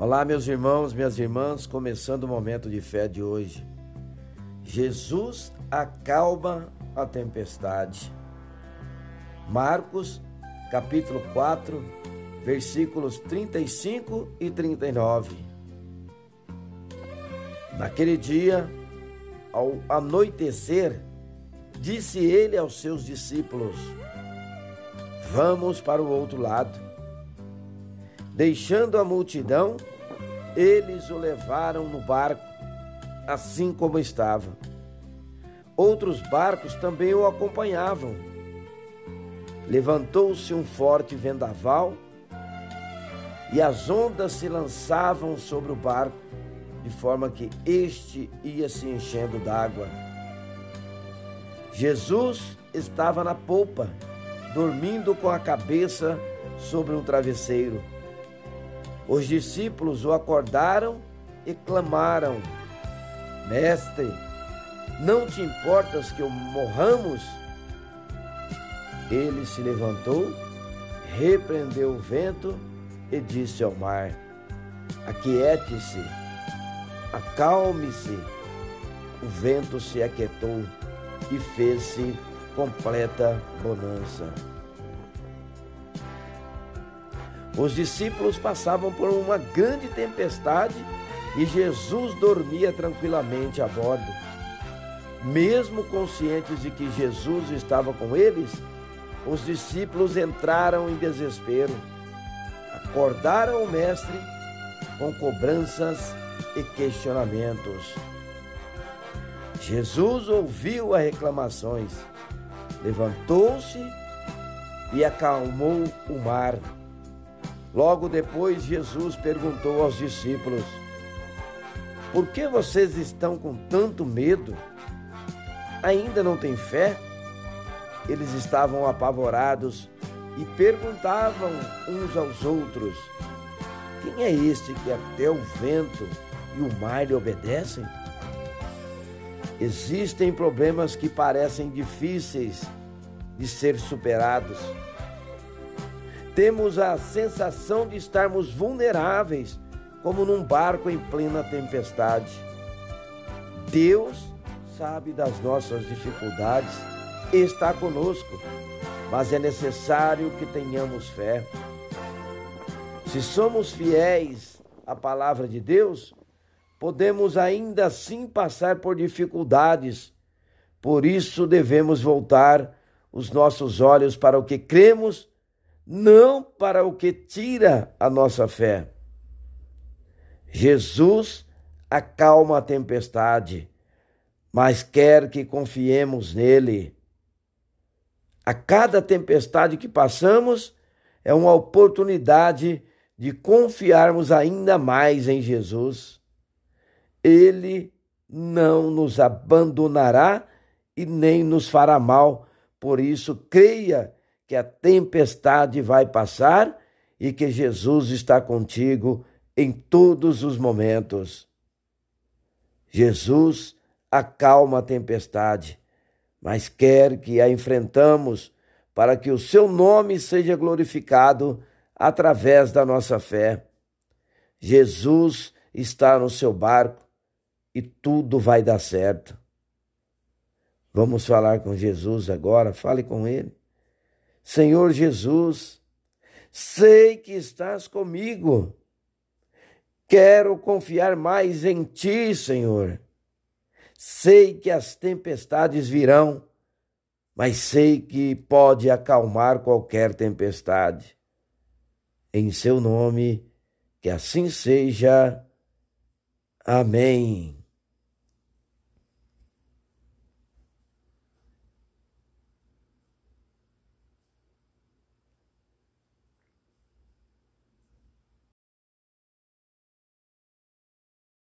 Olá, meus irmãos, minhas irmãs, começando o momento de fé de hoje. Jesus acalma a tempestade. Marcos, capítulo 4, versículos 35 e 39. Naquele dia, ao anoitecer, disse ele aos seus discípulos: Vamos para o outro lado. Deixando a multidão, eles o levaram no barco, assim como estava. Outros barcos também o acompanhavam. Levantou-se um forte vendaval e as ondas se lançavam sobre o barco, de forma que este ia se enchendo d'água. Jesus estava na polpa, dormindo com a cabeça sobre um travesseiro. Os discípulos o acordaram e clamaram: Mestre, não te importas que morramos? Ele se levantou, repreendeu o vento e disse ao mar: Aquiete-se, acalme-se. O vento se aquietou e fez-se completa bonança. Os discípulos passavam por uma grande tempestade e Jesus dormia tranquilamente a bordo. Mesmo conscientes de que Jesus estava com eles, os discípulos entraram em desespero. Acordaram o Mestre com cobranças e questionamentos. Jesus ouviu as reclamações, levantou-se e acalmou o mar Logo depois, Jesus perguntou aos discípulos: Por que vocês estão com tanto medo? Ainda não têm fé? Eles estavam apavorados e perguntavam uns aos outros: Quem é este que até o vento e o mar lhe obedecem? Existem problemas que parecem difíceis de ser superados temos a sensação de estarmos vulneráveis, como num barco em plena tempestade. Deus sabe das nossas dificuldades e está conosco, mas é necessário que tenhamos fé. Se somos fiéis à palavra de Deus, podemos ainda assim passar por dificuldades. Por isso devemos voltar os nossos olhos para o que cremos não para o que tira a nossa fé. Jesus acalma a tempestade, mas quer que confiemos nele. A cada tempestade que passamos é uma oportunidade de confiarmos ainda mais em Jesus. Ele não nos abandonará e nem nos fará mal, por isso creia que a tempestade vai passar e que Jesus está contigo em todos os momentos. Jesus acalma a tempestade, mas quer que a enfrentamos para que o seu nome seja glorificado através da nossa fé. Jesus está no seu barco e tudo vai dar certo. Vamos falar com Jesus agora, fale com ele. Senhor Jesus, sei que estás comigo. Quero confiar mais em ti, Senhor. Sei que as tempestades virão, mas sei que pode acalmar qualquer tempestade. Em seu nome, que assim seja. Amém.